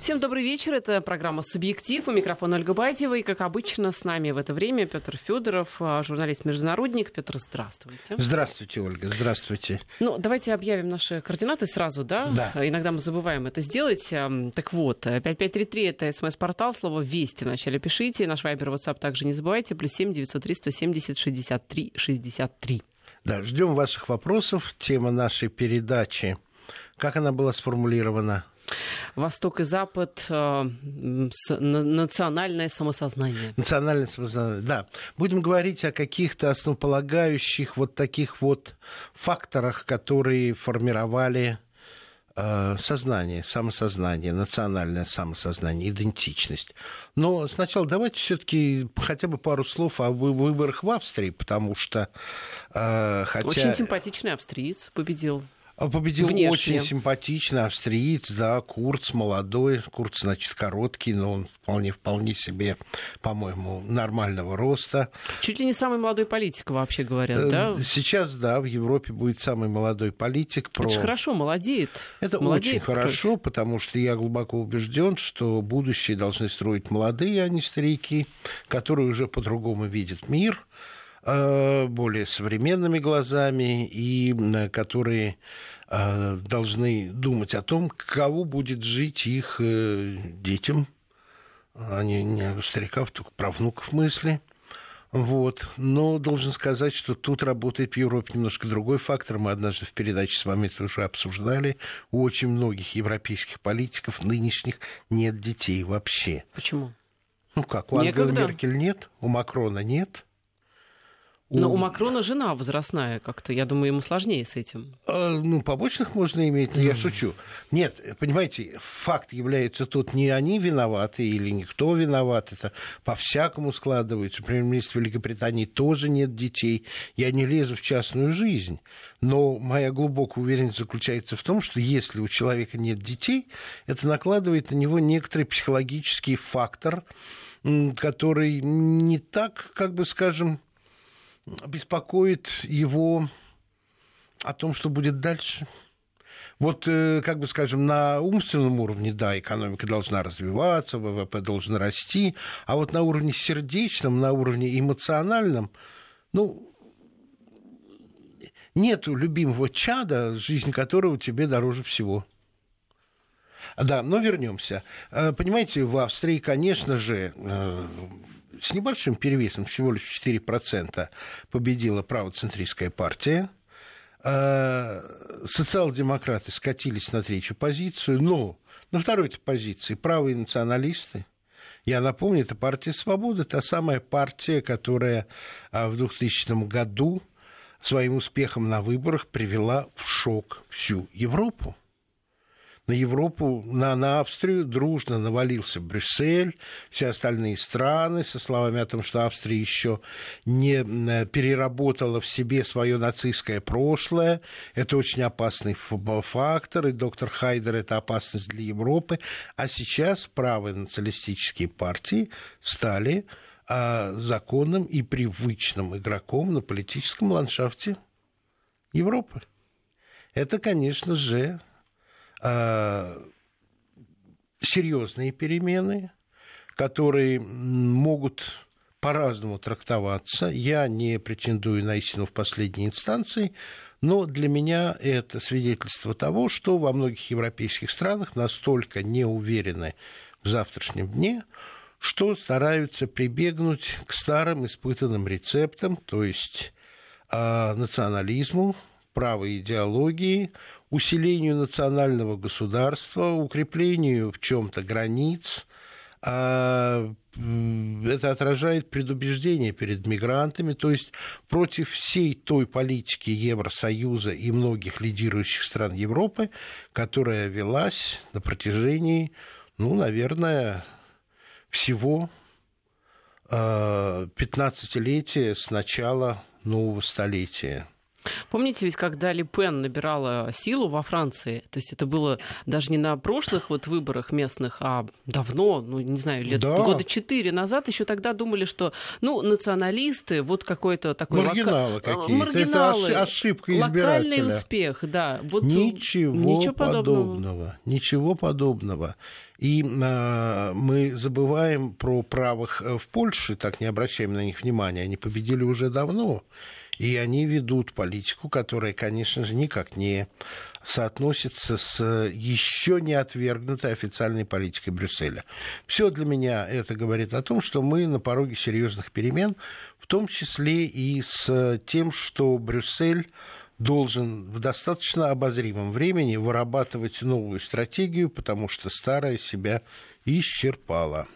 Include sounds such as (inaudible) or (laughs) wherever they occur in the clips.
Всем добрый вечер. Это программа «Субъектив». У микрофона Ольга Байтьева. И, как обычно, с нами в это время Петр Федоров, а, журналист-международник. Петр, здравствуйте. Здравствуйте, Ольга. Здравствуйте. Ну, давайте объявим наши координаты сразу, да? Да. Иногда мы забываем это сделать. Так вот, 5533 — это смс-портал, слово «Вести» вначале пишите. Наш вайбер, WhatsApp также не забывайте. Плюс 7 903 170 63 63. Да, ждем ваших вопросов. Тема нашей передачи. Как она была сформулирована? Восток и Запад, э, национальное самосознание. Национальное самосознание, да. Будем говорить о каких-то основополагающих вот таких вот факторах, которые формировали э, сознание, самосознание, национальное самосознание, идентичность. Но сначала давайте все-таки хотя бы пару слов о выборах в Австрии, потому что э, хотя... Очень симпатичный австриец победил. А победил Внешне. очень симпатичный австриец, да, Курц, молодой. Курц, значит, короткий, но он вполне, вполне себе, по-моему, нормального роста. Чуть ли не самый молодой политик, вообще говорят, да? Э, сейчас, да, в Европе будет самый молодой политик. Про... Это же хорошо, молодеет. Это молодеет очень хорошо, потому что я глубоко убежден, что будущее должны строить молодые, а не старики, которые уже по-другому видят мир более современными глазами и которые Э, должны думать о том, кого будет жить их э, детям, они не у стариков, только про внуков мысли. Вот. Но должен сказать, что тут работает в Европе немножко другой фактор. Мы однажды в передаче с вами это уже обсуждали. У очень многих европейских политиков нынешних нет детей вообще. Почему? Ну как, у Ангелы Меркель нет, у Макрона нет – но у Макрона жена возрастная как-то. Я думаю, ему сложнее с этим. А, ну, побочных можно иметь, но я шучу. Нет, понимаете, факт является тут не они виноваты или никто виноват. Это по-всякому складывается. Премьер-министр Великобритании тоже нет детей. Я не лезу в частную жизнь. Но моя глубокая уверенность заключается в том, что если у человека нет детей, это накладывает на него некоторый психологический фактор, который не так, как бы скажем, беспокоит его о том, что будет дальше. Вот, э, как бы скажем, на умственном уровне, да, экономика должна развиваться, ВВП должен расти, а вот на уровне сердечном, на уровне эмоциональном, ну, нету любимого чада, жизнь которого тебе дороже всего. Да, но вернемся. Э, понимаете, в Австрии, конечно же, э, с небольшим перевесом, всего лишь 4%, победила правоцентристская партия. А, социал-демократы скатились на третью позицию, но на второй позиции правые националисты. Я напомню, это партия «Свобода», та самая партия, которая а, в 2000 году своим успехом на выборах привела в шок всю Европу на Европу, на, на Австрию дружно навалился Брюссель, все остальные страны со словами о том, что Австрия еще не переработала в себе свое нацистское прошлое. Это очень опасный фактор, и доктор Хайдер – это опасность для Европы. А сейчас правые националистические партии стали а, законным и привычным игроком на политическом ландшафте Европы. Это, конечно же, Э, серьезные перемены, которые могут по-разному трактоваться. Я не претендую на истину в последней инстанции, но для меня это свидетельство того, что во многих европейских странах настолько не уверены в завтрашнем дне, что стараются прибегнуть к старым испытанным рецептам, то есть э, национализму, правой идеологии, усилению национального государства, укреплению в чем-то границ. А это отражает предубеждение перед мигрантами, то есть против всей той политики Евросоюза и многих лидирующих стран Европы, которая велась на протяжении, ну, наверное, всего 15-летия а, с начала нового столетия. Помните ведь, когда Ли Пен набирала силу во Франции, то есть это было даже не на прошлых вот выборах местных, а давно, ну, не знаю, лет да. года четыре назад, еще тогда думали, что, ну, националисты, вот какой-то такой... Маргиналы лока... какие-то. Маргиналы. Это ошибка избирателя. Локальный успех, да. Вот ничего, ничего подобного. подобного. Ничего подобного. И э, мы забываем про правых э, в Польше, так не обращаем на них внимания. Они победили уже давно. И они ведут политику, которая, конечно же, никак не соотносится с еще не отвергнутой официальной политикой Брюсселя. Все для меня это говорит о том, что мы на пороге серьезных перемен, в том числе и с тем, что Брюссель должен в достаточно обозримом времени вырабатывать новую стратегию, потому что старая себя исчерпала.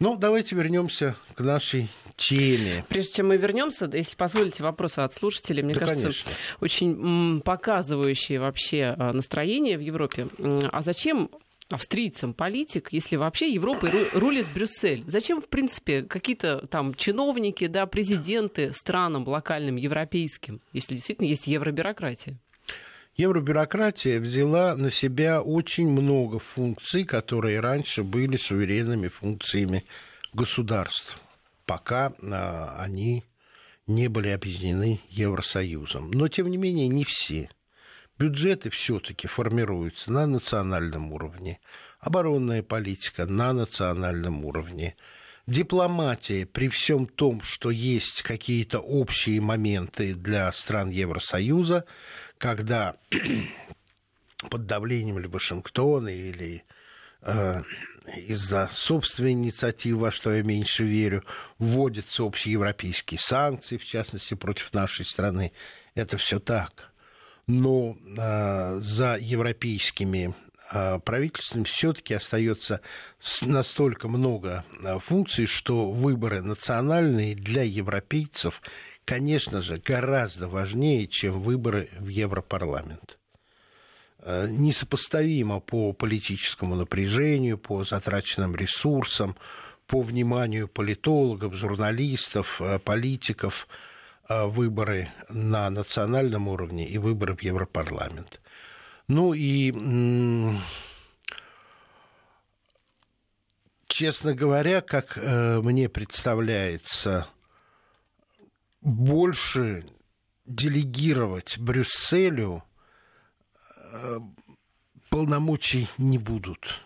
Ну, давайте вернемся к нашей теме. Прежде чем мы вернемся, если позволите, вопросы от слушателей, мне да, кажется, конечно. очень показывающие вообще а, настроение в Европе. А зачем австрийцам политик, если вообще Европой рулит Брюссель? Зачем, в принципе, какие-то там чиновники, да, президенты странам локальным, европейским, если действительно есть евробюрократия? Евробюрократия взяла на себя очень много функций, которые раньше были суверенными функциями государств пока а, они не были объединены Евросоюзом. Но, тем не менее, не все. Бюджеты все-таки формируются на национальном уровне. Оборонная политика на национальном уровне. Дипломатия, при всем том, что есть какие-то общие моменты для стран Евросоюза, когда (clears throat) под давлением ли Вашингтона или э, из-за собственной инициативы, во что я меньше верю, вводятся общеевропейские санкции, в частности, против нашей страны. Это все так. Но э, за европейскими э, правительствами все-таки остается настолько много э, функций, что выборы национальные для европейцев, конечно же, гораздо важнее, чем выборы в Европарламент. Э, несопоставимо по политическому напряжению, по затраченным ресурсам, по вниманию политологов, журналистов, э, политиков э, выборы на национальном уровне и выборы в Европарламент. Ну и, честно говоря, как мне представляется, больше делегировать Брюсселю – полномочий не будут.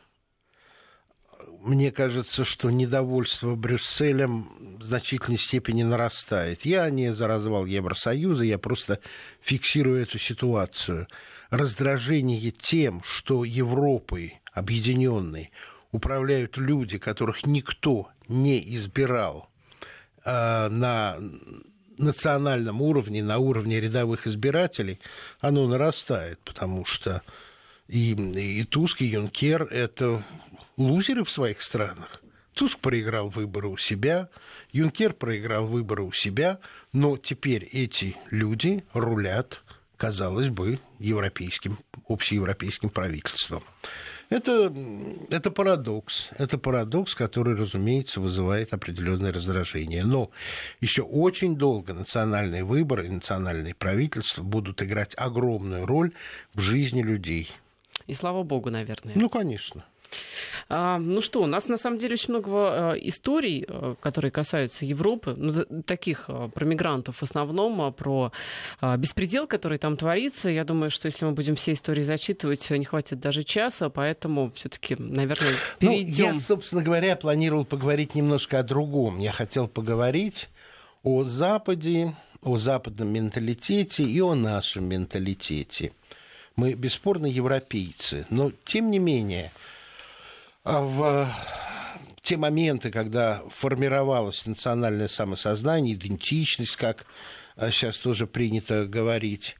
Мне кажется, что недовольство Брюсселем в значительной степени нарастает. Я не за развал Евросоюза, я просто фиксирую эту ситуацию. Раздражение тем, что Европой объединенной управляют люди, которых никто не избирал э, на национальном уровне, на уровне рядовых избирателей, оно нарастает, потому что и, и Туск, и Юнкер – это лузеры в своих странах. Туск проиграл выборы у себя, Юнкер проиграл выборы у себя, но теперь эти люди рулят, казалось бы, европейским, общеевропейским правительством. Это, это парадокс. Это парадокс, который, разумеется, вызывает определенное раздражение. Но еще очень долго национальные выборы и национальные правительства будут играть огромную роль в жизни людей. И слава богу, наверное. Ну, конечно. А, ну что, у нас на самом деле очень много э, историй, э, которые касаются Европы, ну, таких про мигрантов в основном, про беспредел, который там творится. Я думаю, что если мы будем все истории зачитывать, не хватит даже часа, поэтому все-таки, наверное, перейдем. Ну, я, собственно говоря, планировал поговорить немножко о другом. Я хотел поговорить о Западе, о западном менталитете и о нашем менталитете. Мы бесспорно европейцы, но тем не менее а в те моменты, когда формировалось национальное самосознание, идентичность, как сейчас а, тоже принято говорить,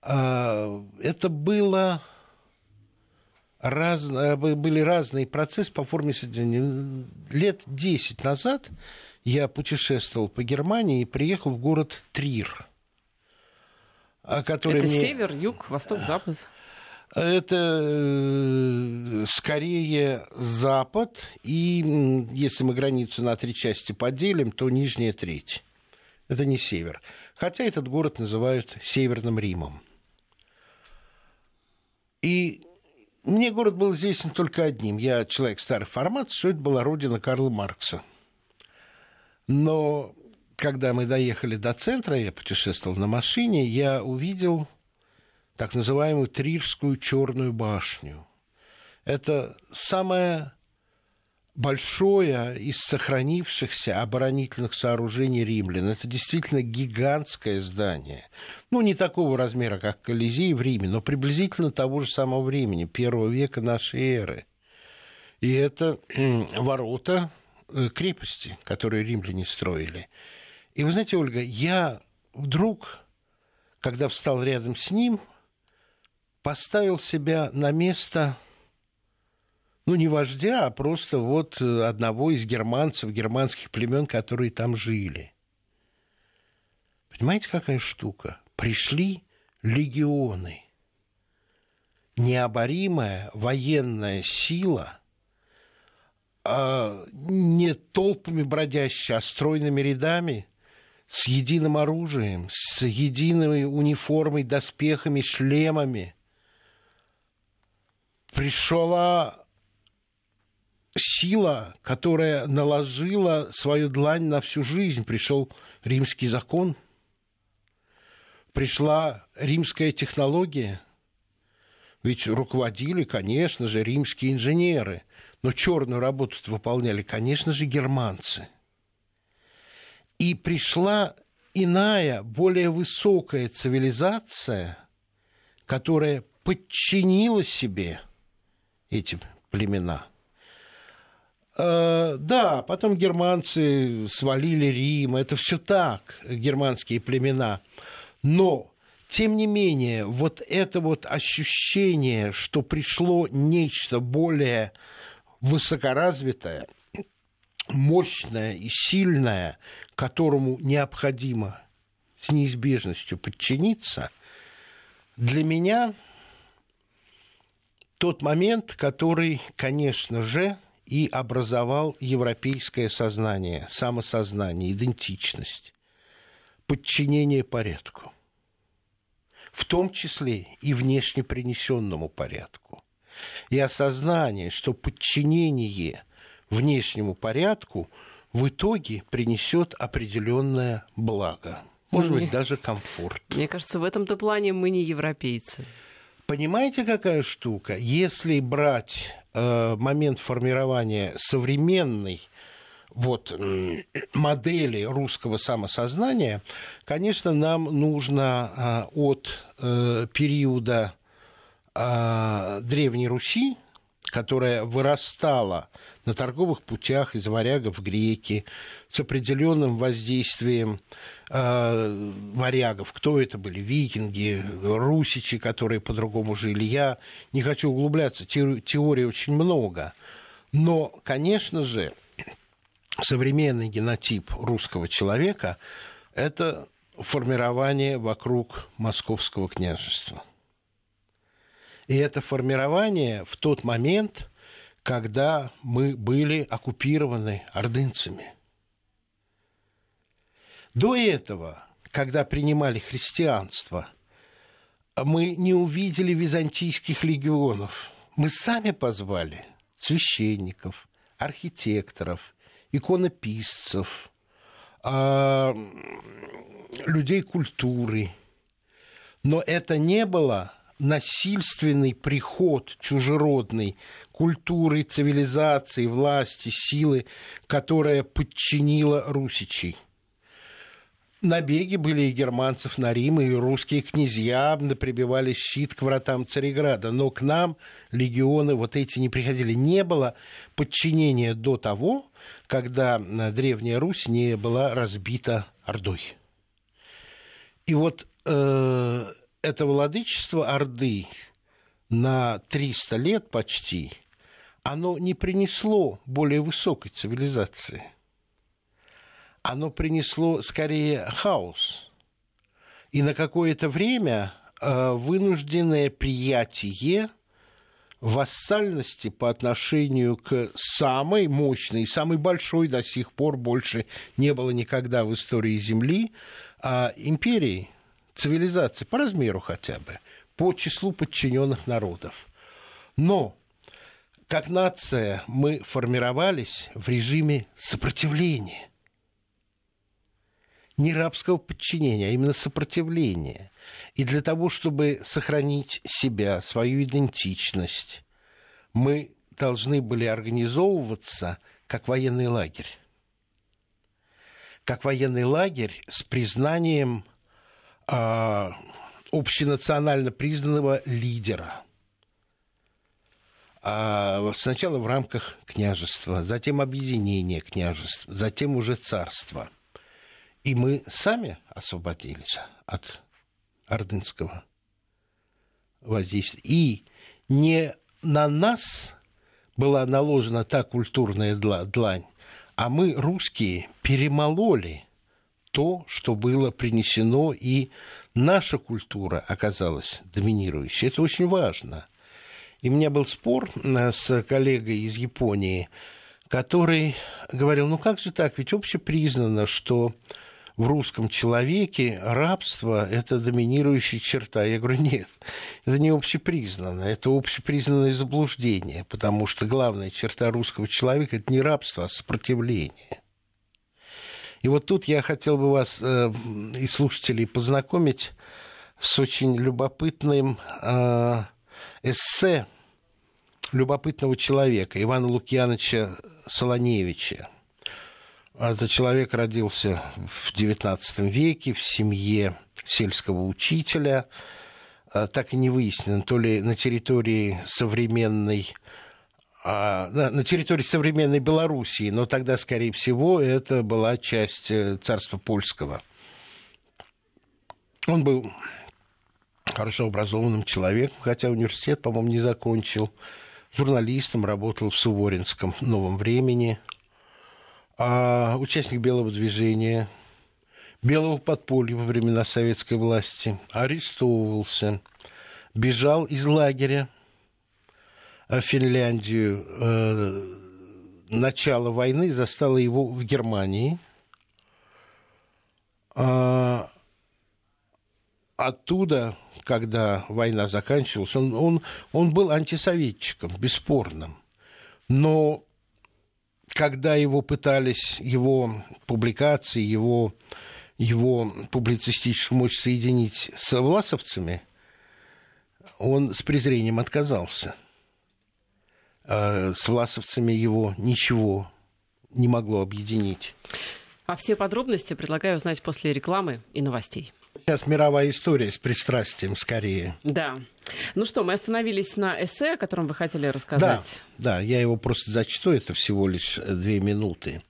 а, это было раз, были разные процессы по форме содержания. Лет 10 назад я путешествовал по Германии и приехал в город Трир. Который Это мне... север, юг, восток, запад? Это э, скорее Запад, и если мы границу на три части поделим, то нижняя треть. Это не север. Хотя этот город называют Северным Римом. И мне город был известен только одним. Я человек старой формации, что это была родина Карла Маркса. Но когда мы доехали до центра, я путешествовал на машине, я увидел так называемую Трирскую черную башню. Это самое большое из сохранившихся оборонительных сооружений римлян. Это действительно гигантское здание. Ну, не такого размера, как Колизей в Риме, но приблизительно того же самого времени, первого века нашей эры. И это (clears throat) ворота э, крепости, которые римляне строили. И вы знаете, Ольга, я вдруг, когда встал рядом с ним, поставил себя на место ну, не вождя, а просто вот э, одного из германцев, германских племен, которые там жили. Понимаете, какая штука? Пришли легионы. Необоримая военная сила, а не толпами бродящая, а стройными рядами, с единым оружием, с единой униформой, доспехами, шлемами. Пришла сила, которая наложила свою длань на всю жизнь. Пришел римский закон, пришла римская технология. Ведь руководили, конечно же, римские инженеры, но черную работу выполняли, конечно же, германцы. И пришла иная, более высокая цивилизация, которая подчинила себе эти племена – Э, да, потом германцы свалили Рим, это все так, германские племена. Но, тем не менее, вот это вот ощущение, что пришло нечто более высокоразвитое, мощное и сильное, которому необходимо с неизбежностью подчиниться, для меня тот момент, который, конечно же, и образовал европейское сознание, самосознание, идентичность, подчинение порядку, в том числе и внешне принесенному порядку, и осознание, что подчинение внешнему порядку в итоге принесет определенное благо, может быть, даже комфорт. Мне кажется, в этом-то плане мы не европейцы. Понимаете, какая штука? Если брать э, момент формирования современной вот, модели русского самосознания, конечно, нам нужно э, от э, периода э, Древней Руси, которая вырастала на торговых путях из варягов греки, с определенным воздействием э, варягов. Кто это были? Викинги, русичи, которые по-другому жили. Я не хочу углубляться, теорий очень много. Но, конечно же, современный генотип русского человека – это формирование вокруг московского княжества. И это формирование в тот момент, когда мы были оккупированы ордынцами – до этого, когда принимали христианство, мы не увидели византийских легионов. Мы сами позвали священников, архитекторов, иконописцев, а, людей культуры. Но это не было насильственный приход чужеродной культуры, цивилизации, власти, силы, которая подчинила русичей – Набеги были и германцев на Рим, и русские князья прибивали щит к вратам Цареграда. Но к нам легионы вот эти не приходили. Не было подчинения до того, когда э, Древняя Русь не была разбита Ордой. И вот э, это владычество Орды на 300 лет почти, оно не принесло более высокой цивилизации – оно принесло скорее хаос. И на какое-то время э, вынужденное приятие вассальности по отношению к самой мощной, самой большой до сих пор больше не было никогда в истории Земли, а империи, цивилизации, по размеру хотя бы, по числу подчиненных народов. Но как нация мы формировались в режиме сопротивления. Не рабского подчинения, а именно сопротивления. И для того, чтобы сохранить себя, свою идентичность, мы должны были организовываться как военный лагерь. Как военный лагерь с признанием э, общенационально признанного лидера. А сначала в рамках княжества, затем объединение княжеств, затем уже царство. И мы сами освободились от ордынского воздействия. И не на нас была наложена та культурная длань, а мы, русские, перемололи то, что было принесено, и наша культура оказалась доминирующей. Это очень важно. И у меня был спор э, с коллегой из Японии, который говорил, ну как же так, ведь общепризнано, что в русском человеке рабство – это доминирующая черта. Я говорю, нет, это не общепризнанно, это общепризнанное заблуждение, потому что главная черта русского человека – это не рабство, а сопротивление. И вот тут я хотел бы вас э, и слушателей познакомить с очень любопытным э, эссе любопытного человека Ивана Лукьяновича Солоневича – этот человек родился в XIX веке в семье сельского учителя. А, так и не выяснено, то ли на территории современной а, на территории современной Белоруссии, но тогда, скорее всего, это была часть э, царства польского. Он был хорошо образованным человеком, хотя университет, по-моему, не закончил. Журналистом, работал в Суворинском «Новом времени», а участник белого движения, белого подполья во времена советской власти, арестовывался, бежал из лагеря в Финляндию. Э, начало войны застало его в Германии. А оттуда, когда война заканчивалась, он, он, он был антисоветчиком, бесспорным. Но когда его пытались, его публикации, его, его публицистическую мощь соединить с власовцами, он с презрением отказался. А с власовцами его ничего не могло объединить. А все подробности предлагаю узнать после рекламы и новостей. Сейчас мировая история с пристрастием скорее. Да. Ну что, мы остановились на эссе, о котором вы хотели рассказать. Да, да я его просто зачту, это всего лишь две минуты.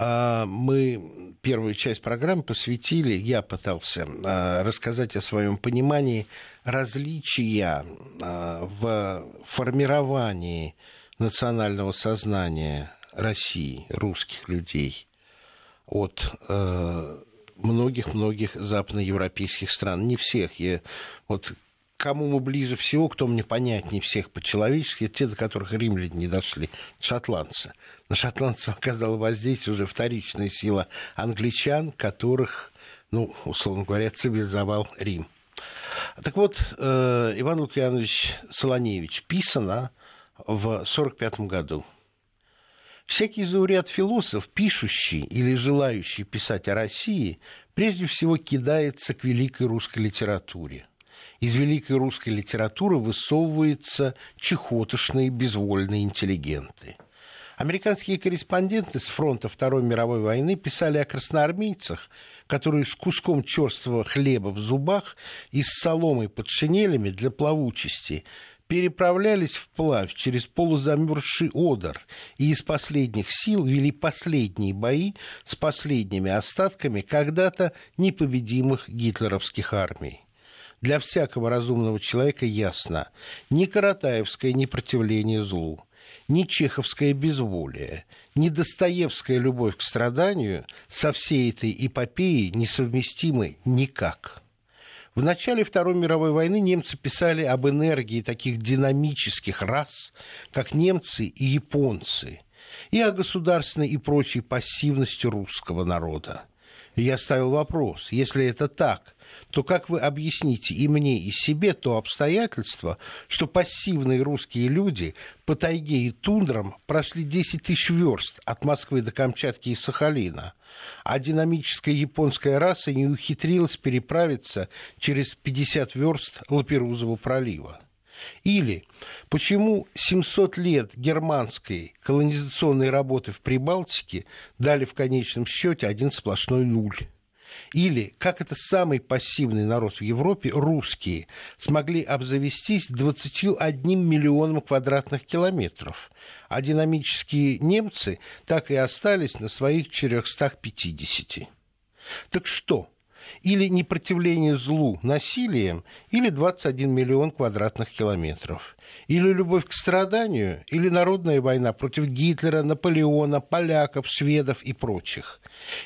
А, мы первую часть программы посвятили, я пытался а, рассказать о своем понимании различия а, в формировании национального сознания России, русских людей от многих-многих западноевропейских стран. Не всех. Я, вот кому мы ближе всего, кто мне понятнее всех по-человечески, те, до которых римляне не дошли, шотландцы. На шотландцев оказала воздействие уже вторичная сила англичан, которых, ну, условно говоря, цивилизовал Рим. Так вот, э, Иван Лукьянович Солоневич писано в 1945 году. Всякий зауряд философ, пишущий или желающий писать о России, прежде всего кидается к великой русской литературе. Из великой русской литературы высовываются чехотошные безвольные интеллигенты. Американские корреспонденты с фронта Второй мировой войны писали о красноармейцах, которые с куском черствого хлеба в зубах и с соломой под шинелями для плавучести переправлялись вплавь через полузамерзший Одер и из последних сил вели последние бои с последними остатками когда-то непобедимых гитлеровских армий. Для всякого разумного человека ясно, ни Каратаевское непротивление злу, ни чеховское безволие, ни Достоевская любовь к страданию со всей этой эпопеей несовместимы никак. В начале Второй мировой войны немцы писали об энергии таких динамических рас, как немцы и японцы, и о государственной и прочей пассивности русского народа. И я ставил вопрос, если это так, то как вы объясните и мне, и себе то обстоятельство, что пассивные русские люди по тайге и тундрам прошли 10 тысяч верст от Москвы до Камчатки и Сахалина, а динамическая японская раса не ухитрилась переправиться через 50 верст Лаперузового пролива? Или почему 700 лет германской колонизационной работы в Прибалтике дали в конечном счете один сплошной нуль? Или, как это самый пассивный народ в Европе, русские, смогли обзавестись 21 миллионом квадратных километров, а динамические немцы так и остались на своих 450. Так что? Или непротивление злу насилием, или 21 миллион квадратных километров – или любовь к страданию, или народная война против Гитлера, Наполеона, поляков, шведов и прочих.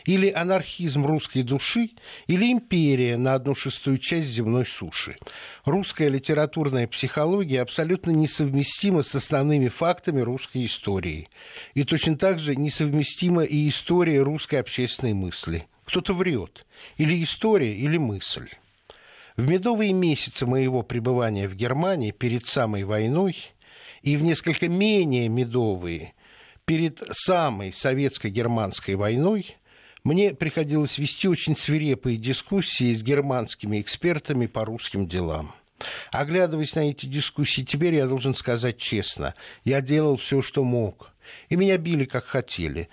Или анархизм русской души, или империя на одну шестую часть земной суши. Русская литературная психология абсолютно несовместима с основными фактами русской истории. И точно так же несовместима и история русской общественной мысли. Кто-то врет. Или история, или мысль. В медовые месяцы моего пребывания в Германии перед самой войной и в несколько менее медовые перед самой советско-германской войной мне приходилось вести очень свирепые дискуссии с германскими экспертами по русским делам. Оглядываясь на эти дискуссии, теперь я должен сказать честно, я делал все, что мог. И меня били, как хотели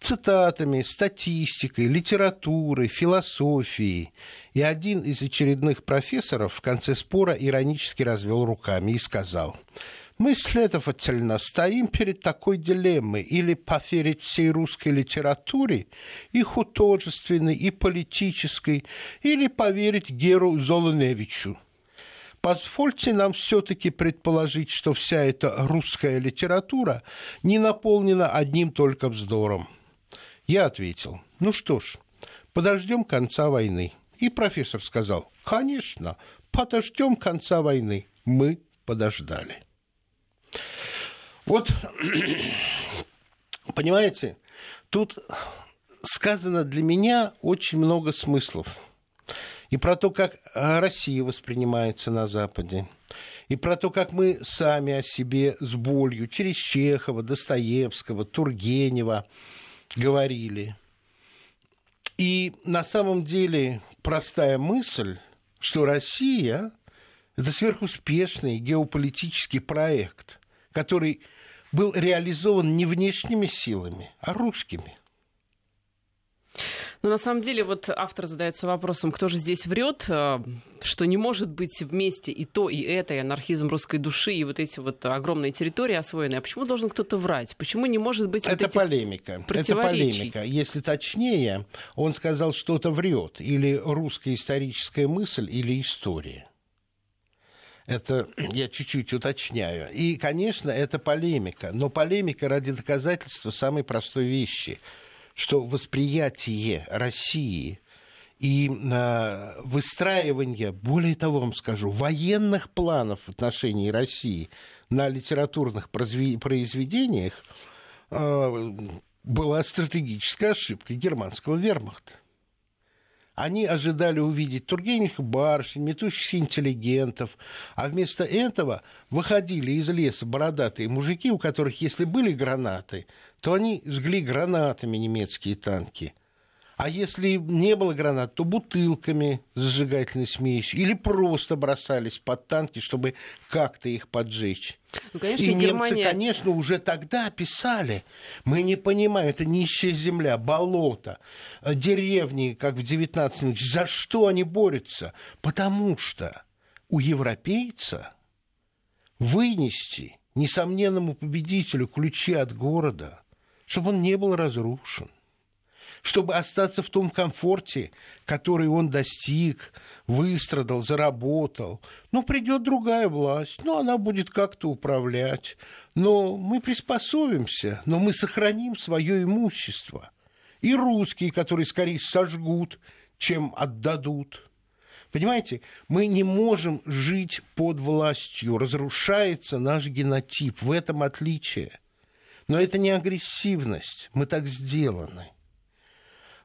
цитатами, статистикой, литературой, философией. И один из очередных профессоров в конце спора иронически развел руками и сказал, мы, следовательно, стоим перед такой дилеммой или поверить всей русской литературе, и художественной, и политической, или поверить Геру Золоневичу. Позвольте нам все-таки предположить, что вся эта русская литература не наполнена одним только вздором – я ответил, ну что ж, подождем конца войны. И профессор сказал, конечно, подождем конца войны. Мы подождали. Вот, (clears throat) понимаете, тут сказано для меня очень много смыслов. И про то, как Россия воспринимается на Западе, и про то, как мы сами о себе с болью через Чехова, Достоевского, Тургенева, говорили. И на самом деле простая мысль, что Россия – это сверхуспешный геополитический проект, который был реализован не внешними силами, а русскими. Но на самом деле вот автор задается вопросом, кто же здесь врет, э, что не может быть вместе и то, и это, и анархизм русской души, и вот эти вот огромные территории освоенные. А почему должен кто-то врать? Почему не может быть Это вот полемика. Это полемика. Если точнее, он сказал, что-то врет. Или русская историческая мысль, или история. Это (clears throat) я чуть-чуть уточняю. И, конечно, это полемика. Но полемика ради доказательства самой простой вещи – что восприятие России и э, выстраивание, более того вам скажу, военных планов в отношении России на литературных произведениях э, была стратегическая ошибка германского вермахта. Они ожидали увидеть Тургеневых барышень, метущихся интеллигентов, а вместо этого выходили из леса бородатые мужики, у которых, если были гранаты, то они жгли гранатами немецкие танки. А если не было гранат, то бутылками зажигательной смесью или просто бросались под танки, чтобы как-то их поджечь. Ну, конечно, и Германия... немцы, конечно, уже тогда писали, мы не понимаем, это нищая земля, болото, деревни, как в 19 веке. За что они борются? Потому что у европейца вынести несомненному победителю ключи от города – чтобы он не был разрушен, чтобы остаться в том комфорте, который он достиг, выстрадал, заработал. Ну, придет другая власть, ну, она будет как-то управлять. Но мы приспособимся, но мы сохраним свое имущество. И русские, которые скорее сожгут, чем отдадут. Понимаете, мы не можем жить под властью, разрушается наш генотип, в этом отличие. Но это не агрессивность, мы так сделаны.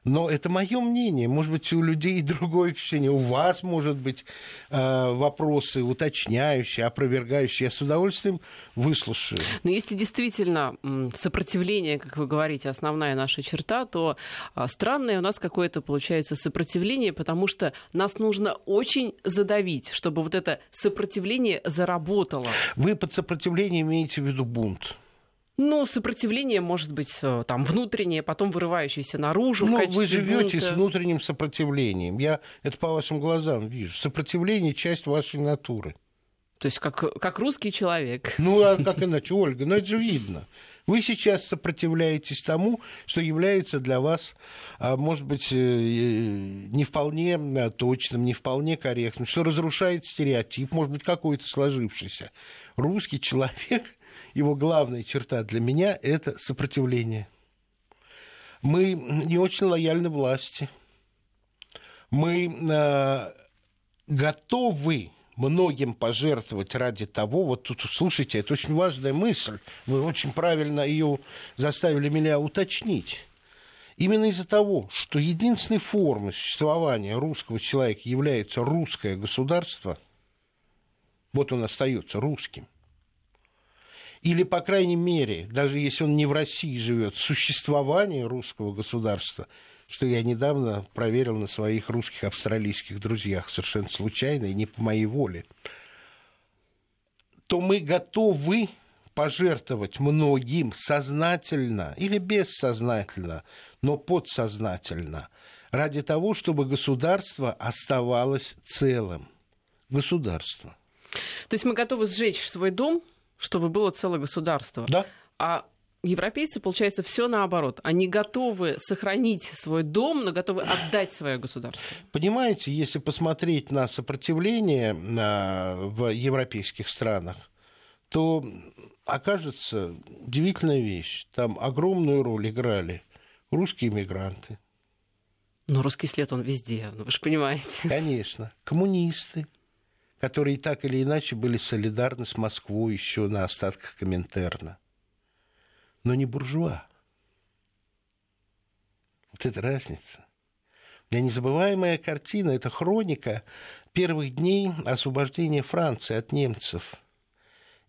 Но это мое мнение. Может быть, у людей (laughs) другое впечатление. У вас, может быть, э, вопросы уточняющие, опровергающие. Я с удовольствием выслушаю. Но если действительно сопротивление, как вы говорите, основная наша черта, то а, странное у нас какое-то получается сопротивление, потому что нас нужно очень задавить, чтобы вот это сопротивление заработало. Вы под сопротивлением имеете в виду бунт? Ну, сопротивление может быть э, там внутреннее, потом вырывающееся наружу. Ну, вы живете с внутренним сопротивлением. Я это по вашим глазам вижу. Сопротивление часть вашей натуры. То есть как, как русский человек. Ну, а как иначе, Ольга? Ну, это же видно. Вы сейчас сопротивляетесь тому, что является для вас, а, может быть, э, не вполне э, точным, не вполне корректным, что разрушает стереотип, может быть, какой-то сложившийся. Русский человек его главная черта для меня – это сопротивление. Мы не очень лояльны власти. Мы э, готовы многим пожертвовать ради того, вот тут, слушайте, это очень важная мысль, вы очень правильно ее заставили меня уточнить. Именно из-за того, что единственной формой существования русского человека является русское государство, вот он остается русским, или, по крайней мере, даже если он не в России живет, существование русского государства, что я недавно проверил на своих русских австралийских друзьях, совершенно случайно и не по моей воле, то мы готовы пожертвовать многим сознательно или бессознательно, но подсознательно, ради того, чтобы государство оставалось целым. Государство. То есть мы готовы сжечь свой дом, чтобы было целое государство. Да. А европейцы, получается, все наоборот. Они готовы сохранить свой дом, но готовы отдать свое государство. Понимаете, если посмотреть на сопротивление в европейских странах, то окажется удивительная вещь. Там огромную роль играли русские мигранты. Но русский след, он везде, ну, вы же понимаете. Конечно. Коммунисты, которые так или иначе были солидарны с Москвой еще на остатках Коминтерна. Но не буржуа. Вот это разница. У меня незабываемая картина, это хроника первых дней освобождения Франции от немцев.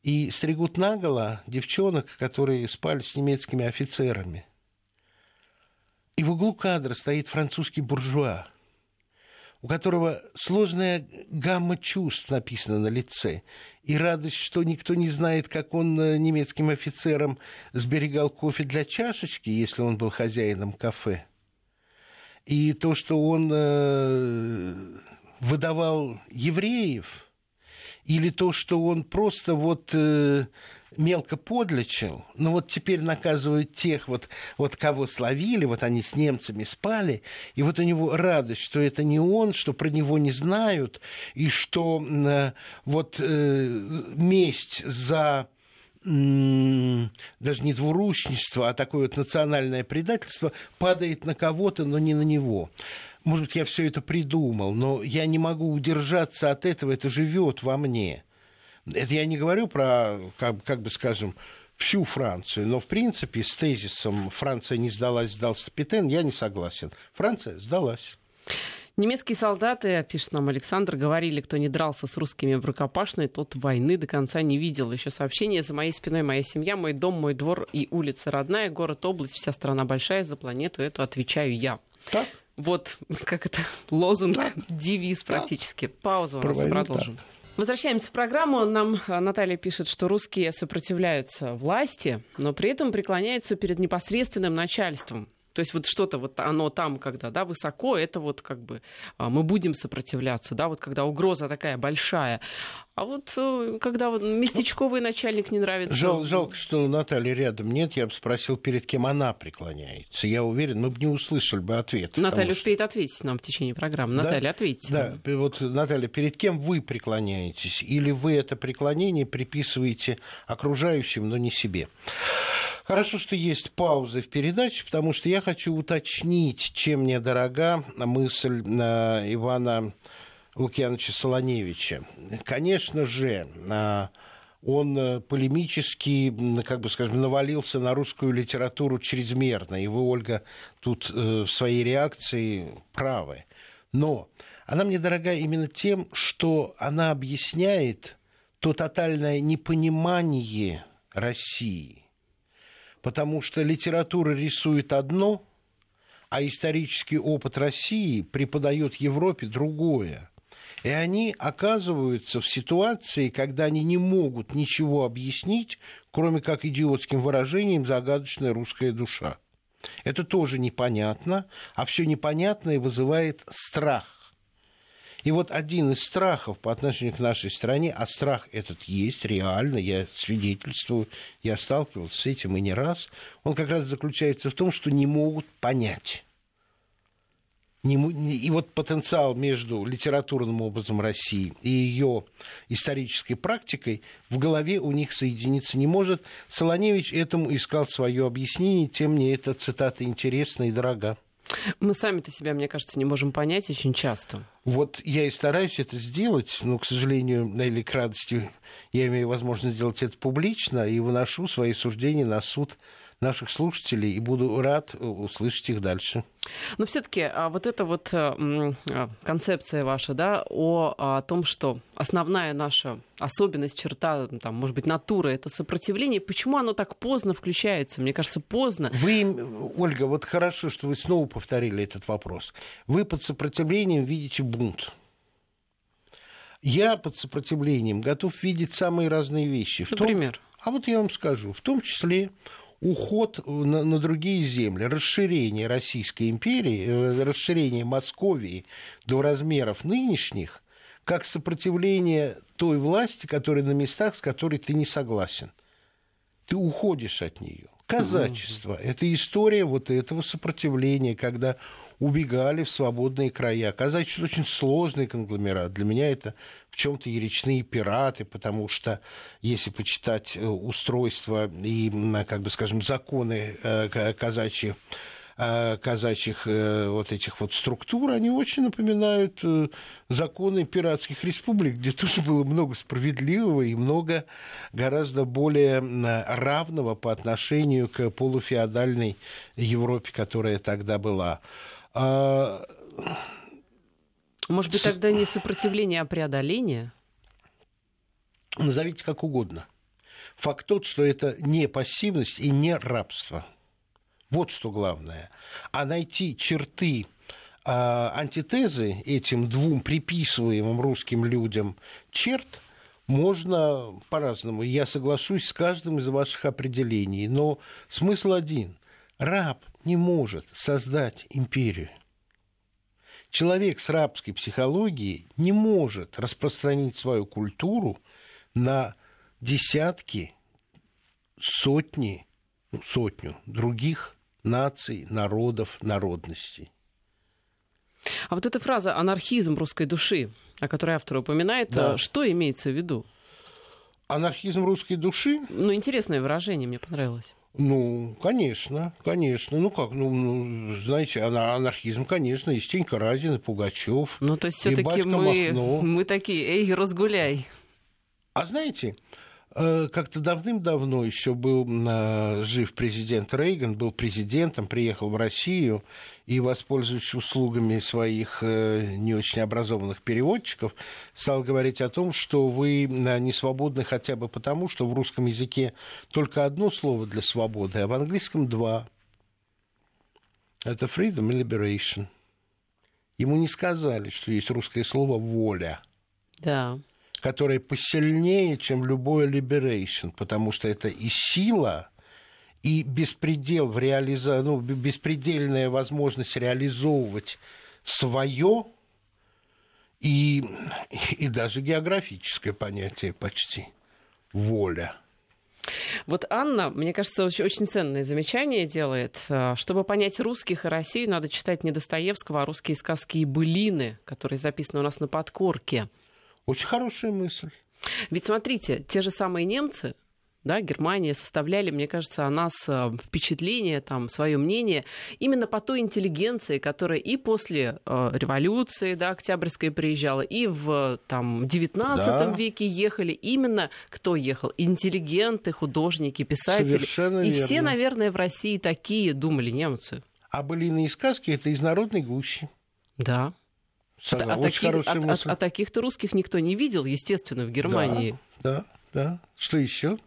И стригут наголо девчонок, которые спали с немецкими офицерами. И в углу кадра стоит французский буржуа – у которого сложная гамма чувств написана на лице. И радость, что никто не знает, как он э, немецким офицерам сберегал кофе для чашечки, если он был хозяином кафе. И то, что он э, выдавал евреев, или то, что он просто вот э, мелко подлечил, но вот теперь наказывают тех, вот, вот кого словили, вот они с немцами спали, и вот у него радость, что это не он, что про него не знают, и что э, вот э, месть за даже не двуручничество, а такое вот национальное предательство падает на кого-то, но не на него. Может быть, я все это придумал, но я не могу удержаться от этого, это живет во мне. Это я не говорю про, как, как бы скажем, всю Францию, но в принципе с тезисом «Франция не сдалась, сдался Петен» я не согласен. Франция сдалась. Немецкие солдаты, пишет нам Александр, говорили, кто не дрался с русскими в рукопашной, тот войны до конца не видел. Еще сообщение «За моей спиной моя семья, мой дом, мой двор и улица родная, город, область, вся страна большая, за планету эту отвечаю я». Так? Вот, как это, (laughs) лозунг, да. девиз практически. Да. Паузу у нас продолжим. Так. Возвращаемся в программу. Нам а, Наталья пишет, что русские сопротивляются власти, но при этом преклоняются перед непосредственным начальством. То есть вот что-то вот оно там, когда да, высоко, это вот как бы а, мы будем сопротивляться, да, вот когда угроза такая большая. А вот э, когда вот местечковый начальник не нравится... Жал, жалко, что Натальи рядом нет. Я бы спросил, перед кем она преклоняется. Я уверен, мы бы не услышали бы ответ. Наталья что... успеет ответить нам в течение программы. Да? Наталья, ответьте. Да, вот, Наталья, перед кем вы преклоняетесь? Или вы это преклонение приписываете окружающим, но не себе? Хорошо, что есть паузы в передаче, потому что я хочу уточнить, чем мне дорога мысль э, Ивана Лукьяновича Солоневича. Конечно же, а, он э, полемически, как бы скажем, навалился на русскую литературу чрезмерно. И вы, Ольга, тут э, в своей реакции правы. Но она мне дорога именно тем, что она объясняет то тотальное непонимание России. Потому что литература рисует одно, а исторический опыт России преподает Европе другое. И они оказываются в ситуации, когда они не могут ничего объяснить, кроме как идиотским выражением «загадочная русская душа». Это тоже непонятно, а все непонятное вызывает страх. И вот один из страхов по отношению к нашей стране, а страх этот есть, реально, я свидетельствую, я сталкивался с этим и не раз, он как раз заключается в том, что не могут понять и вот потенциал между литературным образом России и ее исторической практикой в голове у них соединиться не может. Солоневич этому искал свое объяснение, тем мне эта цитата интересна и дорога. Мы сами-то себя, мне кажется, не можем понять очень часто. Вот я и стараюсь это сделать, но, к сожалению, или к радости, я имею возможность сделать это публично и выношу свои суждения на суд наших слушателей и буду рад э, услышать их дальше. Но все-таки а, вот эта вот э, а, концепция ваша, да, о, о том, что основная наша особенность, черта, там, может быть, натура, это сопротивление. Почему оно так поздно включается? Мне кажется, поздно. Вы, Ольга, вот хорошо, что вы снова повторили этот вопрос. Вы под сопротивлением видите бунт. Я под сопротивлением готов видеть самые разные вещи. Например? Том, а вот я вам скажу, в том числе уход на, на другие земли, расширение Российской империи, э, расширение Московии до размеров нынешних, как сопротивление той власти, которая на местах, с которой ты не согласен. Ты уходишь от нее. Казачество – это история вот этого сопротивления, когда убегали в свободные края. Казачество очень сложный конгломерат. Для меня это в чем-то и речные пираты, потому что если почитать э, устройство и, как бы скажем, законы э, казачьи казачьих э, вот этих вот структур, они очень напоминают э, законы пиратских республик, где тоже было много справедливого и много гораздо более равного по отношению к полуфеодальной Европе, которая тогда была. А, Может быть, тогда не сопротивление, а преодоление? Назовите как угодно. Факт тот, что это не пассивность и не рабство – вот что главное. А найти черты а, антитезы этим двум приписываемым русским людям черт можно по-разному. Я соглашусь с каждым из ваших определений. Но смысл один. Раб не может создать империю. Человек с рабской психологией не может распространить свою культуру на десятки, сотни, ну, сотню других наций, народов, народностей. А вот эта фраза «анархизм русской души», о которой автор упоминает, да. что имеется в виду? Анархизм русской души? Ну, интересное выражение, мне понравилось. Ну, конечно, конечно. Ну как, ну, ну знаете, анархизм, конечно, и Стенька Разин, и Пугачев. Ну, то есть все-таки мы, мы такие, эй, разгуляй. А знаете, Э, как-то давным-давно еще был э, жив президент Рейган, был президентом, приехал в Россию и, воспользуясь услугами своих э, не очень образованных переводчиков, стал говорить о том, что вы не свободны хотя бы потому, что в русском языке только одно слово для свободы, а в английском два. Это freedom и liberation. Ему не сказали, что есть русское слово «воля». Да которая посильнее, чем любое liberation, потому что это и сила, и беспредел в реализа... ну, беспредельная возможность реализовывать свое и, и даже географическое понятие почти воля. Вот Анна, мне кажется, очень, очень ценное замечание делает. А, чтобы понять русских и Россию, надо читать не Достоевского, а русские сказки и былины, которые записаны у нас на подкорке. Очень хорошая мысль. Ведь смотрите, те же самые немцы да, Германия, составляли, мне кажется, о нас э, впечатление, там, свое мнение именно по той интеллигенции, которая и после э, революции, да, Октябрьской приезжала, и в там, 19 да. веке ехали. Именно кто ехал? Интеллигенты, художники, писатели. Совершенно и верно. все, наверное, в России такие думали немцы. А былины и сказки это из народной гущи. Да. Сага, а, очень таких, а, а, а таких-то русских никто не видел, естественно, в Германии. Да, да, да. Что еще?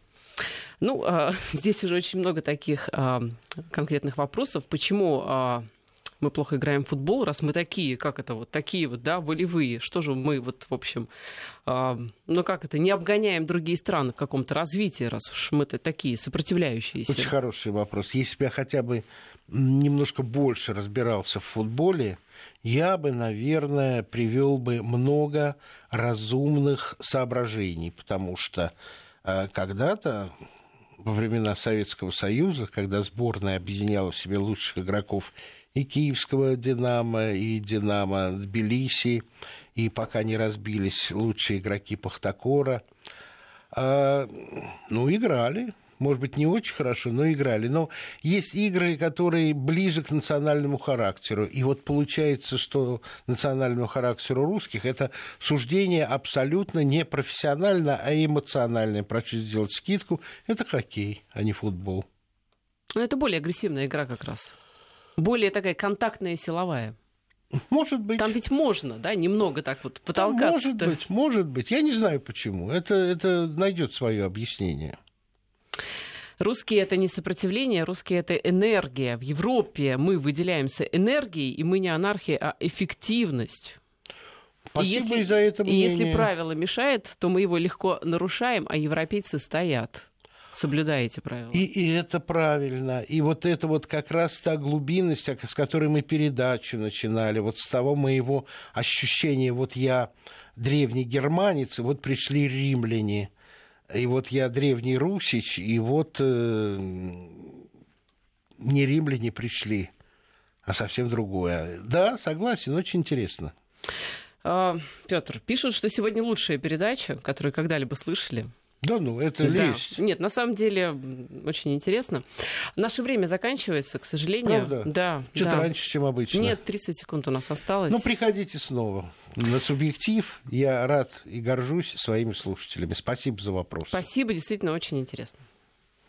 Ну, а, (laughs) здесь уже очень много таких а, конкретных вопросов. Почему а, мы плохо играем в футбол, раз мы такие, как это вот, такие вот, да, волевые, что же мы вот, в общем, э, ну как это, не обгоняем другие страны в каком-то развитии, раз уж мы-то такие сопротивляющиеся? Очень хороший вопрос. Если бы я хотя бы немножко больше разбирался в футболе, я бы, наверное, привел бы много разумных соображений, потому что э, когда-то во времена Советского Союза, когда сборная объединяла в себе лучших игроков и киевского «Динамо», и «Динамо» Тбилиси, и пока не разбились лучшие игроки Пахтакора, а, ну, играли, может быть, не очень хорошо, но играли. Но есть игры, которые ближе к национальному характеру. И вот получается, что национальному характеру русских это суждение абсолютно не профессионально, а эмоциональное. Прошу сделать скидку. Это хоккей, а не футбол. Но это более агрессивная игра как раз. Более такая контактная и силовая. Может быть. Там ведь можно, да, немного так вот потолкаться. Может быть, может быть. Я не знаю почему. Это, это найдет свое объяснение. Русские это не сопротивление, русские это энергия. В Европе мы выделяемся энергией, и мы не анархия, а эффективность. Спасибо и если, за это мнение. И если правило мешает, то мы его легко нарушаем, а европейцы стоят соблюдаете правила. И, и это правильно. И вот это вот как раз та глубинность, с которой мы передачу начинали, вот с того моего ощущения, вот я древний германец, и вот пришли римляне, и вот я древний русич, и вот э, не римляне пришли, а совсем другое. Да, согласен, очень интересно. А, Петр, пишут, что сегодня лучшая передача, которую когда-либо слышали. Да, ну это да. лесть. Нет, на самом деле очень интересно. Наше время заканчивается, к сожалению. Правда? Да. Что-то да. раньше, чем обычно. Нет, 30 секунд у нас осталось. Ну, приходите снова. На субъектив я рад и горжусь своими слушателями. Спасибо за вопрос. Спасибо, действительно очень интересно.